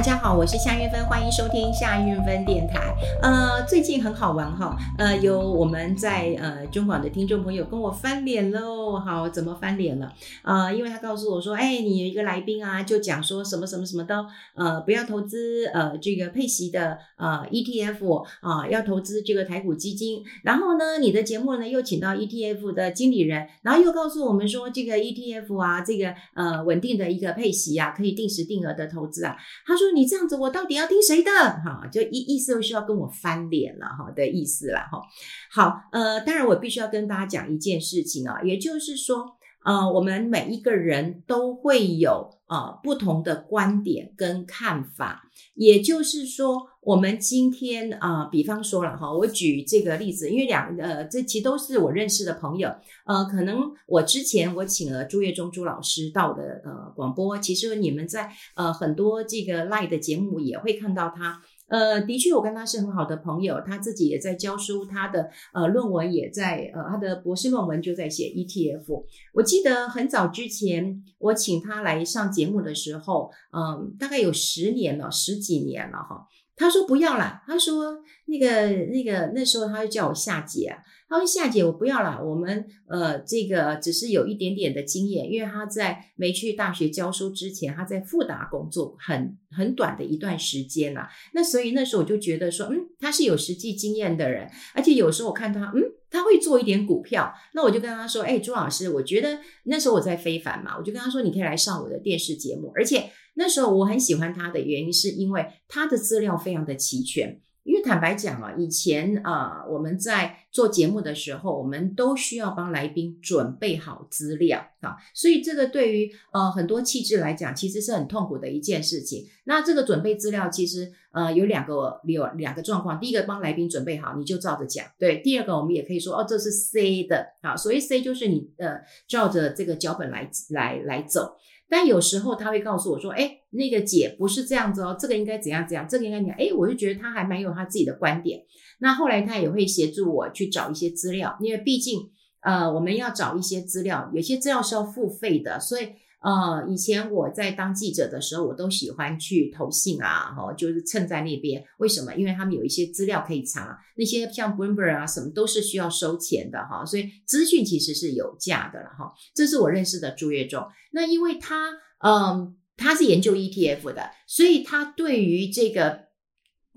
大家好，我是夏韵芬，欢迎收听夏韵芬电台。呃，最近很好玩哈，呃，有我们在呃中广的听众朋友跟我翻脸喽。好，怎么翻脸了？呃，因为他告诉我说，哎，你有一个来宾啊，就讲说什么什么什么的，呃，不要投资呃这个配息的呃 ETF 啊，要投资这个台股基金。然后呢，你的节目呢又请到 ETF 的经理人，然后又告诉我们说，这个 ETF 啊，这个呃稳定的一个配息啊，可以定时定额的投资啊。他说：“你这样子，我到底要听谁的？哈，就意意思是要跟我翻脸了哈的意思了哈。好，呃，当然我必须要跟大家讲一件事情啊，也就是说，呃，我们每一个人都会有呃不同的观点跟看法，也就是说。”我们今天啊、比方说了哈，我举这个例子，因为两呃，这其实都是我认识的朋友，呃，可能我之前我请了朱月忠朱老师到的呃广播，其实你们在呃很多这个 Live 的节目也会看到他。呃，的确，我跟他是很好的朋友，他自己也在教书，他的呃论文也在呃他的博士论文就在写 ETF。我记得很早之前我请他来上节目的时候，嗯、大概有十年了，十几年了哈。他说不要了，他说那个那个那时候他就叫我夏姐啊，他说夏姐我不要了，我们呃这个只是有一点点的经验，因为他在没去大学教书之前，他在复达工作很很短的一段时间啦。那所以那时候我就觉得说，嗯，他是有实际经验的人，而且有时候我看他，嗯，他会做一点股票，那我就跟他说，哎，朱老师，我觉得那时候我在非凡嘛，我就跟他说，你可以来上我的电视节目，而且。那时候我很喜欢他的原因，是因为他的资料非常的齐全。因为坦白讲啊，以前啊我们在做节目的时候，我们都需要帮来宾准备好资料啊，所以这个对于呃很多气质来讲，其实是很痛苦的一件事情。那这个准备资料其实呃有两个有两个状况，第一个帮来宾准备好，你就照着讲，对；第二个我们也可以说哦，这是 C 的啊，所以 C 就是你呃照着这个脚本来来来走。但有时候他会告诉我说：“哎，那个姐不是这样子哦，这个应该怎样怎样，这个应该怎样。”哎，我就觉得他还蛮有他自己的观点。那后来他也会协助我去找一些资料，因为毕竟呃我们要找一些资料，有些资料是要付费的，所以。呃，以前我在当记者的时候，我都喜欢去投信啊，哈，就是蹭在那边。为什么？因为他们有一些资料可以查，那些像 Bloomberg 啊什么都是需要收钱的哈，所以资讯其实是有价的了哈。这是我认识的朱月忠。那因为他，嗯，他是研究 ETF 的，所以他对于这个。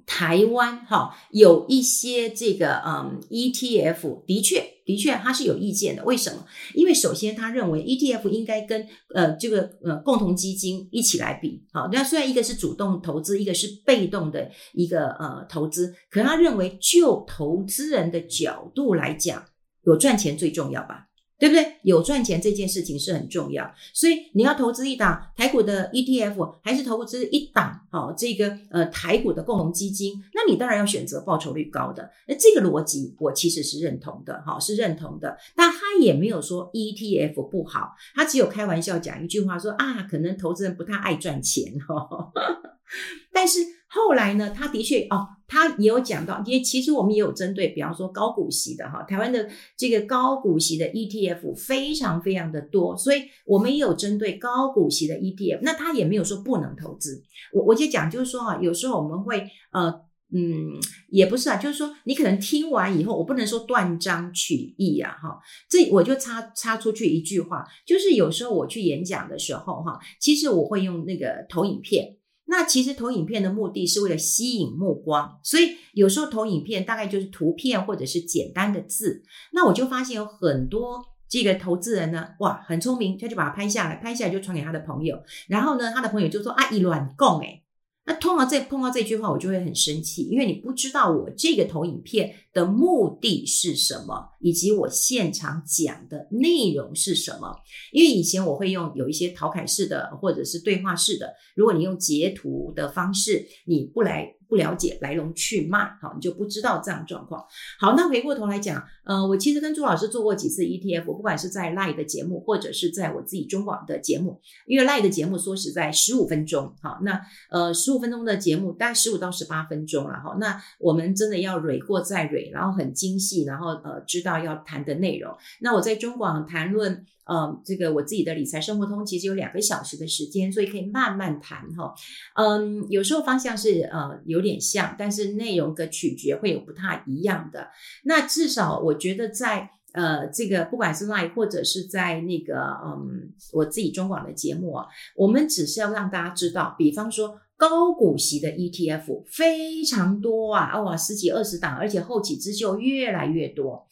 台湾哈有一些这个嗯 ETF，的确的确他是有意见的。为什么？因为首先他认为 ETF 应该跟呃这个呃共同基金一起来比。好，那虽然一个是主动投资，一个是被动的一个呃投资，可是他认为就投资人的角度来讲，有赚钱最重要吧。对不对？有赚钱这件事情是很重要，所以你要投资一档台股的 ETF，还是投资一档哦这个呃台股的共同基金？那你当然要选择报酬率高的。那这个逻辑我其实是认同的，哈，是认同的。但他也没有说 ETF 不好，他只有开玩笑讲一句话说啊，可能投资人不太爱赚钱哈。但是后来呢，他的确哦。他也有讲到，因为其实我们也有针对，比方说高股息的哈，台湾的这个高股息的 ETF 非常非常的多，所以我们也有针对高股息的 ETF。那他也没有说不能投资。我我就讲就是说啊，有时候我们会呃嗯，也不是啊，就是说你可能听完以后，我不能说断章取义啊哈。这我就插插出去一句话，就是有时候我去演讲的时候哈，其实我会用那个投影片。那其实投影片的目的是为了吸引目光，所以有时候投影片大概就是图片或者是简单的字。那我就发现有很多这个投资人呢，哇，很聪明，他就把它拍下来，拍下来就传给他的朋友，然后呢，他的朋友就说啊，一乱供哎。那通常这碰到这句话，我就会很生气，因为你不知道我这个投影片的目的是什么，以及我现场讲的内容是什么。因为以前我会用有一些陶凯式的或者是对话式的，如果你用截图的方式，你不来。不了解来龙去脉，好，你就不知道这样状况。好，那回过头来讲，呃，我其实跟朱老师做过几次 ETF，不管是在 Live 的节目，或者是在我自己中广的节目，因为 Live 的节目说实在十五分钟，好，那呃十五分钟的节目大概十五到十八分钟了，哈，那我们真的要蕊过再蕊，然后很精细，然后呃知道要谈的内容。那我在中广谈论。呃，这个我自己的理财生活通其实有两个小时的时间，所以可以慢慢谈哈。嗯，有时候方向是呃有有点像，但是内容的取决会有不太一样的。那至少我觉得在呃这个不管是 Live 或者是在那个嗯我自己中广的节目啊，我们只是要让大家知道，比方说高股息的 ETF 非常多啊，哇十几二十档，而且后起之秀越来越多。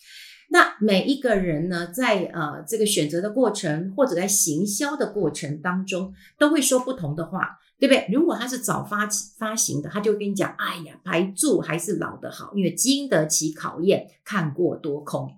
那每一个人呢，在呃这个选择的过程，或者在行销的过程当中，都会说不同的话，对不对？如果他是早发起发行的，他就跟你讲，哎呀，白住还是老的好，因为经得起考验，看过多空。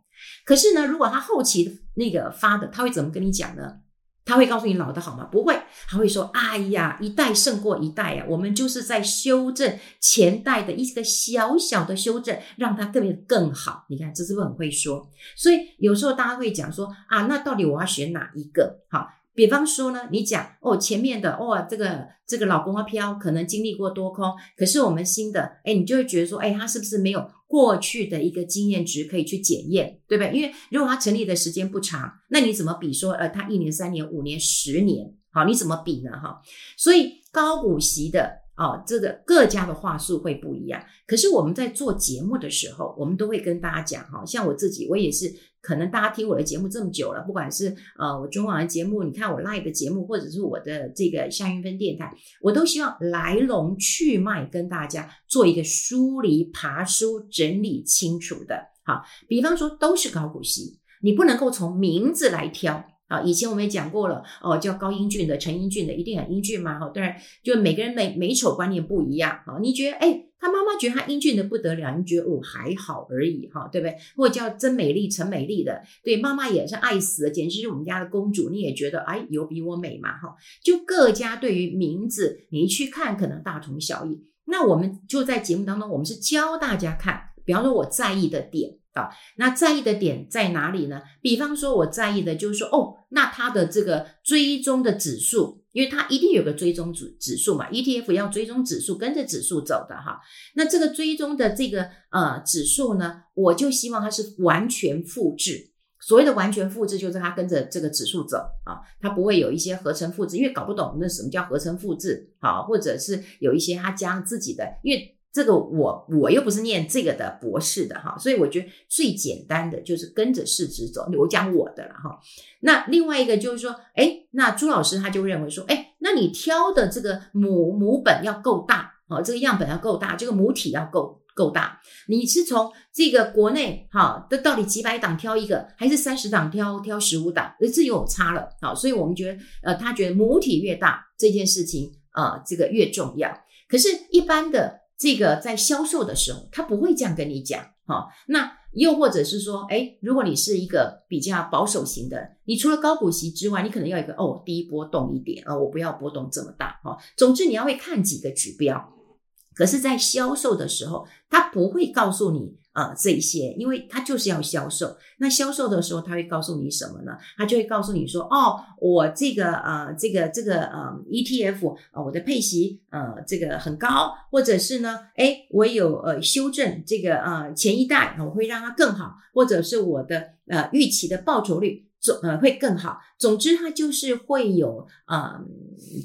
可是呢，如果他后期那个发的，他会怎么跟你讲呢？他会告诉你老的好吗？不会，他会说：“哎呀，一代胜过一代呀，我们就是在修正前代的一个小小的修正，让它更更好。”你看，这是不是很会说？所以有时候大家会讲说：“啊，那到底我要选哪一个？”好。比方说呢，你讲哦，前面的哦，这个这个老公啊飘可能经历过多空，可是我们新的，哎，你就会觉得说，哎，他是不是没有过去的一个经验值可以去检验，对不对？因为如果他成立的时间不长，那你怎么比说，呃，他一年、三年、五年、十年，好，你怎么比呢？哈，所以高股息的。哦，这个各家的话术会不一样。可是我们在做节目的时候，我们都会跟大家讲，哈，像我自己，我也是，可能大家听我的节目这么久了，不管是呃我中广的节目，你看我 Live 的节目，或者是我的这个夏云芬电台，我都希望来龙去脉跟大家做一个梳理、爬梳、整理清楚的。好，比方说都是高股息，你不能够从名字来挑。啊，以前我们也讲过了，哦，叫高英俊的、陈英俊的，一定很英俊嘛？哈，当然，就每个人美美丑观念不一样，哈，你觉得，哎，他妈妈觉得他英俊的不得了，你觉得哦还好而已，哈，对不对？或者叫真美丽、陈美丽的，对，妈妈也是爱死了，简直是我们家的公主，你也觉得，哎，有比我美嘛，哈，就各家对于名字，你去看可能大同小异。那我们就在节目当中，我们是教大家看，比方说我在意的点。啊，那在意的点在哪里呢？比方说，我在意的就是说，哦，那它的这个追踪的指数，因为它一定有个追踪指指数嘛，ETF 要追踪指数，跟着指数走的哈。那这个追踪的这个呃指数呢，我就希望它是完全复制。所谓的完全复制，就是它跟着这个指数走啊，它不会有一些合成复制，因为搞不懂那什么叫合成复制啊，或者是有一些它加自己的，因为。这个我我又不是念这个的博士的哈，所以我觉得最简单的就是跟着市值走。我讲我的了哈。那另外一个就是说，哎，那朱老师他就认为说，哎，那你挑的这个母母本要够大啊，这个样本要够大，这个母体要够够大。你是从这个国内哈的到底几百档挑一个，还是三十档挑挑十五档？这有差了啊。所以我们觉得，呃，他觉得母体越大这件事情啊，这个越重要。可是，一般的。这个在销售的时候，他不会这样跟你讲，哈。那又或者是说，哎，如果你是一个比较保守型的，你除了高股息之外，你可能要一个哦低波动一点啊，我不要波动这么大，哈。总之你要会看几个指标，可是，在销售的时候，他不会告诉你。啊、呃，这一些，因为他就是要销售。那销售的时候，他会告诉你什么呢？他就会告诉你说，哦，我这个呃，这个这个呃，ETF 啊、我的配息呃，这个很高，或者是呢，诶，我有呃修正这个呃前一代，我会让它更好，或者是我的呃预期的报酬率总呃会更好。总之，它就是会有啊、呃，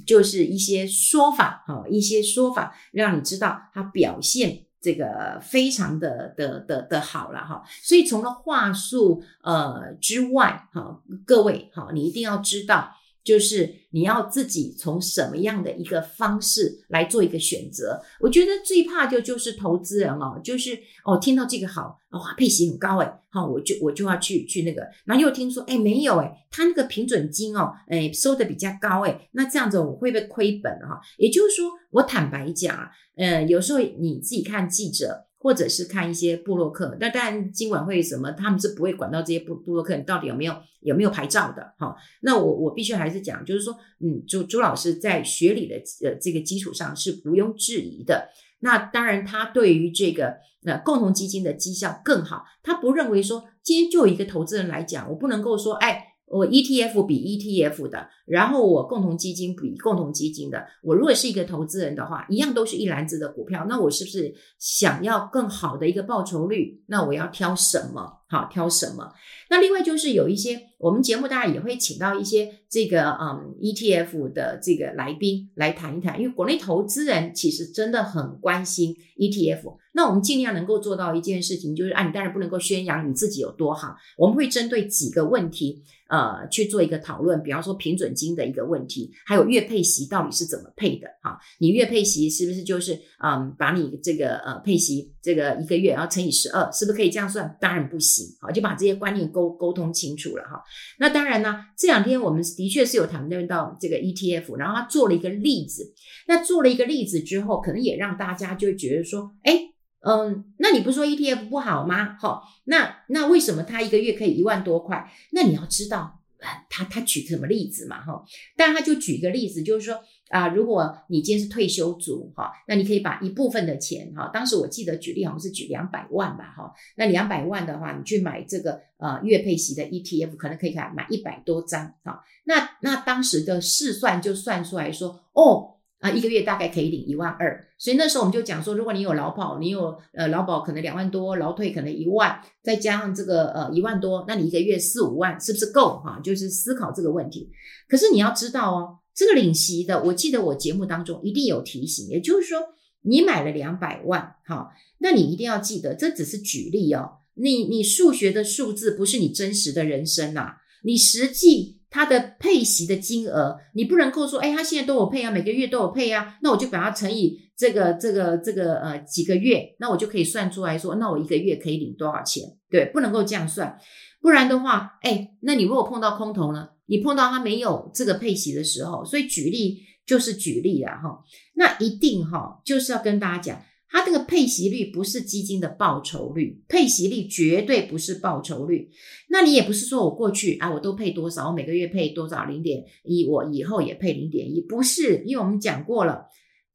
就是一些说法哈、一些说法让你知道它表现。这个非常的的的的好了哈，所以除了话术呃之外哈，各位哈，你一定要知道。就是你要自己从什么样的一个方式来做一个选择？我觉得最怕就就是投资人哦，就是哦听到这个好哇，配息很高诶，好我就我就要去去那个，然后又听说诶没有诶，他那个平准金哦诶收的比较高诶，那这样子我会不会亏本哈？也就是说，我坦白讲啊，呃有时候你自己看记者。或者是看一些布洛克，那当然金管会什么，他们是不会管到这些布布洛克你到底有没有有没有牌照的哈。那我我必须还是讲，就是说，嗯，朱朱老师在学理的呃这个基础上是毋庸置疑的。那当然他对于这个呃共同基金的绩效更好。他不认为说今天就一个投资人来讲，我不能够说哎。我 ETF 比 ETF 的，然后我共同基金比共同基金的。我如果是一个投资人的话，一样都是一篮子的股票，那我是不是想要更好的一个报酬率？那我要挑什么？好，挑什么？那另外就是有一些我们节目当然也会请到一些这个嗯 ETF 的这个来宾来谈一谈，因为国内投资人其实真的很关心 ETF。那我们尽量能够做到一件事情，就是啊，你当然不能够宣扬你自己有多好，我们会针对几个问题。呃，去做一个讨论，比方说平准金的一个问题，还有月配息到底是怎么配的？哈，你月配息是不是就是嗯，把你这个呃配息这个一个月然后乘以十二，是不是可以这样算？当然不行，好，就把这些观念沟沟通清楚了哈。那当然呢，这两天我们的确是有谈论到这个 ETF，然后他做了一个例子，那做了一个例子之后，可能也让大家就觉得说，哎。嗯，那你不说 ETF 不好吗？好，那那为什么他一个月可以一万多块？那你要知道，他他举什么例子嘛？哈，但他就举一个例子，就是说啊，如果你今天是退休族，哈，那你可以把一部分的钱，哈，当时我记得举例好像是举两百万吧，哈，那两百万的话，你去买这个呃月配息的 ETF，可能可以买买一百多张，哈，那那当时的试算就算出来说，哦。啊，一个月大概可以领一万二，所以那时候我们就讲说，如果你有劳保，你有呃劳保可能两万多，劳退可能一万，再加上这个呃一万多，那你一个月四五万是不是够哈？就是思考这个问题。可是你要知道哦，这个领息的，我记得我节目当中一定有提醒，也就是说你买了两百万，哈，那你一定要记得，这只是举例哦，你你数学的数字不是你真实的人生呐、你实际。它的配息的金额，你不能够说，哎，他现在都有配啊，每个月都有配啊，那我就把它乘以这个这个这个呃几个月，那我就可以算出来说，那我一个月可以领多少钱？对，不能够这样算，不然的话，哎，那你如果碰到空头呢？你碰到它没有这个配息的时候，所以举例就是举例啊，哈，那一定哈，就是要跟大家讲。它这个配息率不是基金的报酬率，配息率绝对不是报酬率。那你也不是说我过去啊，我都配多少，我每个月配多少零点一，我以后也配零点一，不是，因为我们讲过了，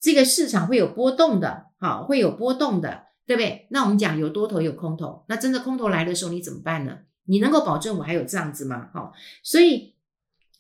这个市场会有波动的，好，会有波动的，对不对？那我们讲有多头有空头，那真的空头来的时候你怎么办呢？你能够保证我还有这样子吗？好，所以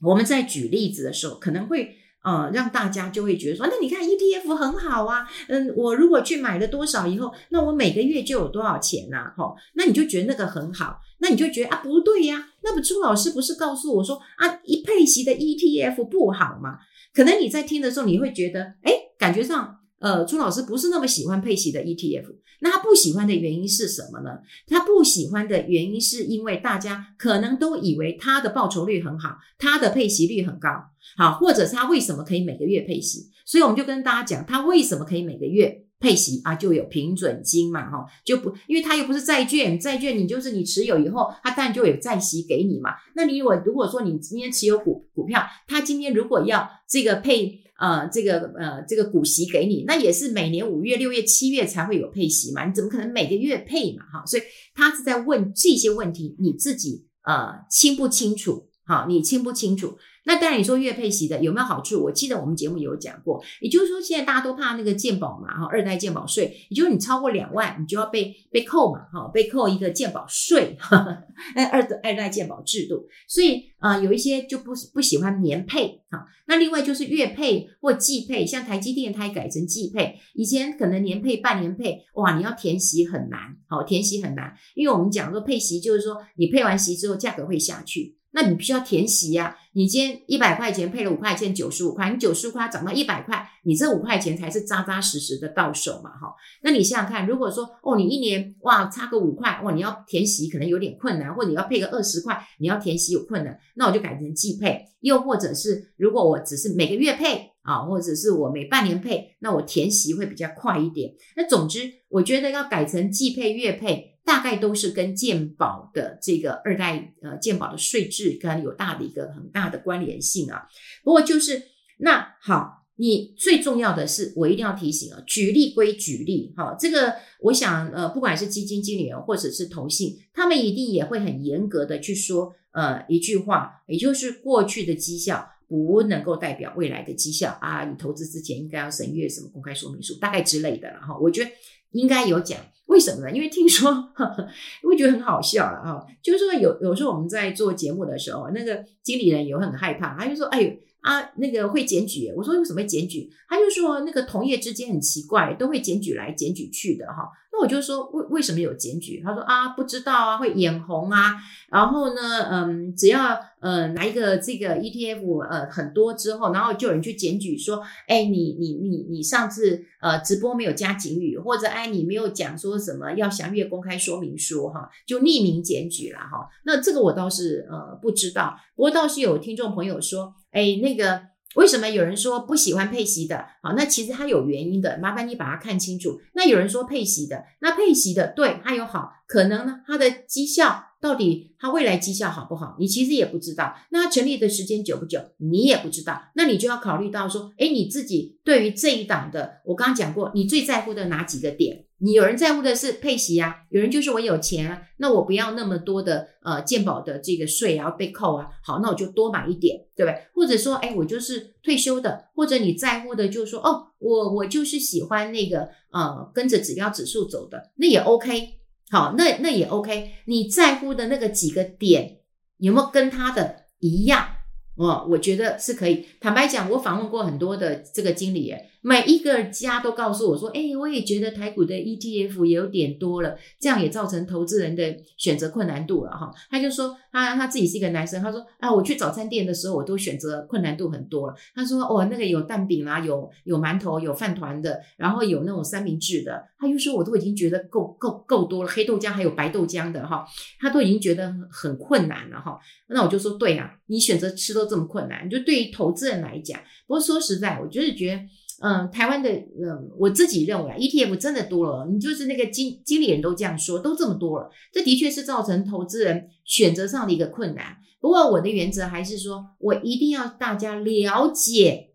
我们在举例子的时候可能会。呃，让大家就会觉得说，那你看 ETF 很好啊，嗯，我如果去买了多少以后，那我每个月就有多少钱呐、啊？吼，那你就觉得那个很好，那你就觉得啊，不对呀、那不朱老师不是告诉我说啊，一配息的 ETF 不好吗？可能你在听的时候，你会觉得，哎，感觉上，呃，朱老师不是那么喜欢配息的 ETF。那他不喜欢的原因是什么呢？他不喜欢的原因是因为大家可能都以为他的报酬率很好，他的配息率很高，好，或者是他为什么可以每个月配息？所以我们就跟大家讲，他为什么可以每个月配息啊？就有平准金嘛，哈，就不，因为他又不是债券，债券你就是你持有以后，他当然就有债息给你嘛。那你如果如果说你今天持有股股票，他今天如果要这个配。呃，这个呃，这个股息给你，那也是每年五月、六月、七月才会有配息嘛？你怎么可能每个月配嘛？哈，所以他是在问这些问题，你自己呃清不清楚？好，你清不清楚？那当然，你说月配息的有没有好处？我记得我们节目有讲过，也就是说，现在大家都怕那个健保嘛，哈，二代健保税，也就是你超过两万，你就要被被扣嘛，哈，被扣一个健保税，那二二代健保制度，所以啊、有一些就不不喜欢年配，哈，那另外就是月配或季配，像台积电它也改成季配，以前可能年配、半年配，哇，你要填息很难，好，填息很难，因为我们讲说配息就是说你配完息之后价格会下去。那你必须要填息呀、你今天一百块钱配了五块钱，九十五块，你九十五块涨到一百块，你这五块钱才是扎扎实实的到手嘛，哈。那你想想看，如果说哦，你一年哇差个五块，哇，你要填息可能有点困难，或者你要配个二十块，你要填息有困难，那我就改成季配，又或者是如果我只是每个月配啊，或者是我每半年配，那我填息会比较快一点。那总之，我觉得要改成季配、月配。大概都是跟健保的这个二代呃健保的税制跟有大的一个很大的关联性啊。不过就是那好，你最重要的是，我一定要提醒啊，举例归举例，哈，这个我想呃，不管是基金经理人或者是投信，他们一定也会很严格的去说呃一句话，也就是过去的绩效。不能够代表未来的绩效啊。你投资之前应该要审阅什么公开说明书，大概之类的了哈。我觉得应该有讲，为什么呢？因为听说，呵呵我觉得很好笑了哈。就是说有有时候我们在做节目的时候，那个经理人有很害怕，他就说：“哎呦。”啊，那个会检举，我说为什么检举？他就说那个同业之间很奇怪，都会检举来检举去的哈。那我就说为为什么有检举？他说啊，不知道啊，会眼红啊。然后呢，嗯，只要呃拿一个这个 ETF 呃很多之后，然后就有人去检举说，哎，你你你你上次呃直播没有加警语，或者哎你没有讲说什么要详阅公开说明书哈，就匿名检举了哈。那这个我倒是呃不知道，不过倒是有听众朋友说。哎，那个为什么有人说不喜欢配息的？好，那其实它有原因的，麻烦你把它看清楚。那有人说配息的，那配息的对它有好，可能呢，它的绩效到底它未来绩效好不好，你其实也不知道。那它成立的时间久不久，你也不知道。那你就要考虑到说，哎，你自己对于这一档的，我刚刚讲过，你最在乎的哪几个点？你有人在乎的是配息啊，有人就是我有钱啊，那我不要那么多的呃健保的这个税然后被扣啊，好，那我就多买一点，对不对？或者说，哎，我就是退休的，或者你在乎的就是说，哦，我我就是喜欢那个呃跟着指标指数走的，那也 OK，好，那那也 OK，你在乎的那个几个点有没有跟他的一样？哦，我觉得是可以。坦白讲，我访问过很多的这个经理耶。每一个家都告诉我说：“哎，我也觉得台股的 ETF 有点多了，这样也造成投资人的选择困难度了哈。”他就说：“他他自己是一个男生，他说啊，我去早餐店的时候，我都选择困难度很多了。”他说：“哦，那个有蛋饼啦，有有馒头，有饭团的，然后有那种三明治的。”他就说：“我都已经觉得够够够多了，黑豆浆还有白豆浆的哈，他都已经觉得很困难了哈。”那我就说：“对啊，你选择吃都这么困难，就对于投资人来讲，不过说实在，我就是觉得。”嗯，台湾的嗯，我自己认为啊，ETF 真的多了，你就是那个经经理人都这样说，都这么多了，这的确是造成投资人选择上的一个困难。不过我的原则还是说，我一定要大家了解，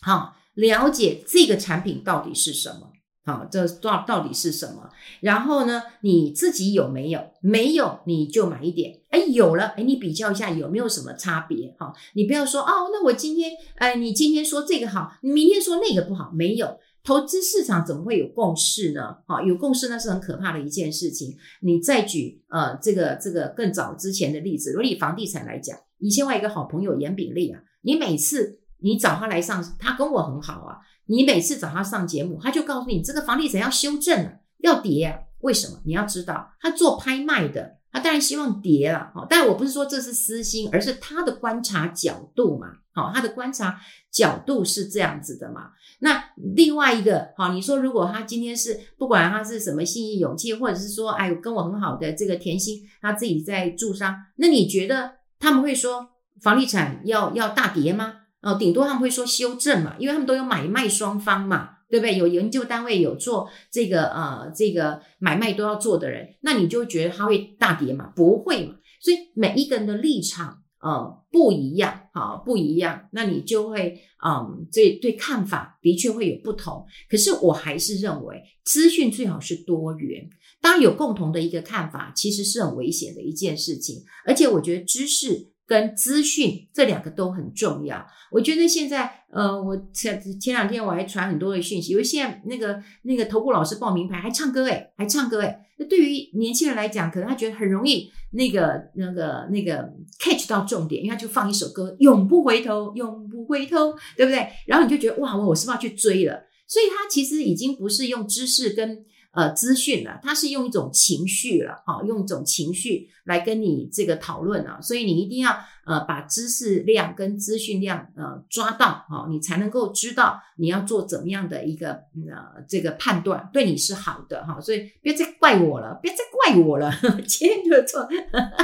好，了解这个产品到底是什么。好，这到到底是什么？然后呢，你自己有没有？没有，你就买一点。哎，有了，哎，你比较一下有没有什么差别？哈，你不要说哦，那我今天，哎，你今天说这个好，你明天说那个不好。没有，投资市场怎么会有共识呢？哈，有共识那是很可怕的一件事情。你再举呃这个这个更早之前的例子，如果以房地产来讲，以前我一个好朋友严炳立啊，你每次你找他来上，他跟我很好啊。你每次找他上节目，他就告诉你这个房地产要修正了，要跌啊？为什么？你要知道，他做拍卖的，他当然希望跌了。好，但我不是说这是私心，而是他的观察角度嘛。好，他的观察角度是这样子的嘛。那另外一个，好，你说如果他今天是不管他是什么信义勇气，或者是说，哎，跟我很好的这个甜心，他自己在驻商，那你觉得他们会说房地产要要大跌吗？哦，顶多他们会说修正嘛，因为他们都有买卖双方嘛，对不对？有研究单位有做这个呃这个买卖都要做的人，那你就觉得它会大跌嘛？不会嘛？所以每一个人的立场呃不一样，好、哦、不一样，那你就会嗯这对看法的确会有不同。可是我还是认为资讯最好是多元，当然有共同的一个看法，其实是很危险的一件事情。而且我觉得知识。跟资讯这两个都很重要。我觉得现在，呃，我前前两天我还传很多的讯息，因为现在那个那个投顾老师报名牌还唱歌诶，还唱歌诶。那对于年轻人来讲，可能他觉得很容易那个那个那个 catch 到重点，因为他就放一首歌，永不回头，永不回头，对不对？然后你就觉得哇，我我是不是要去追了？所以他其实已经不是用知识跟。呃，资讯了，他是用一种情绪了，哈，用一种情绪来跟你这个讨论啊，所以你一定要呃把知识量跟资讯量呃抓到，哈，你才能够知道你要做怎么样的一个呃这个判断，对你是好的哈，所以别再怪我了，别再怪我了，今天就错，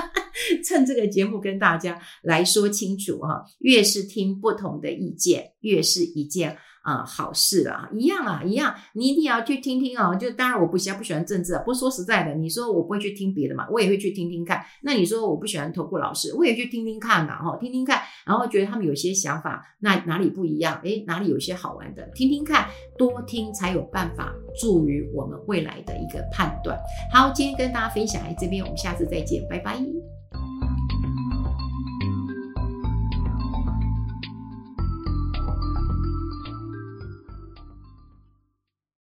趁这个节目跟大家来说清楚哈，越是听不同的意见，越是一件。啊、好事啊，一样啊，一样，你一定要去听听哦。就当然我不喜欢不喜欢政治啊，不过说实在的，你说我不会去听别的嘛，我也会去听听看。那你说我不喜欢投顾老师，我也去听听看呐，哈，听听看，然后觉得他们有些想法，那哪里不一样？诶，哪里有些好玩的？听听看，多听才有办法助于我们未来的一个判断。好，今天跟大家分享在这边，我们下次再见，拜拜。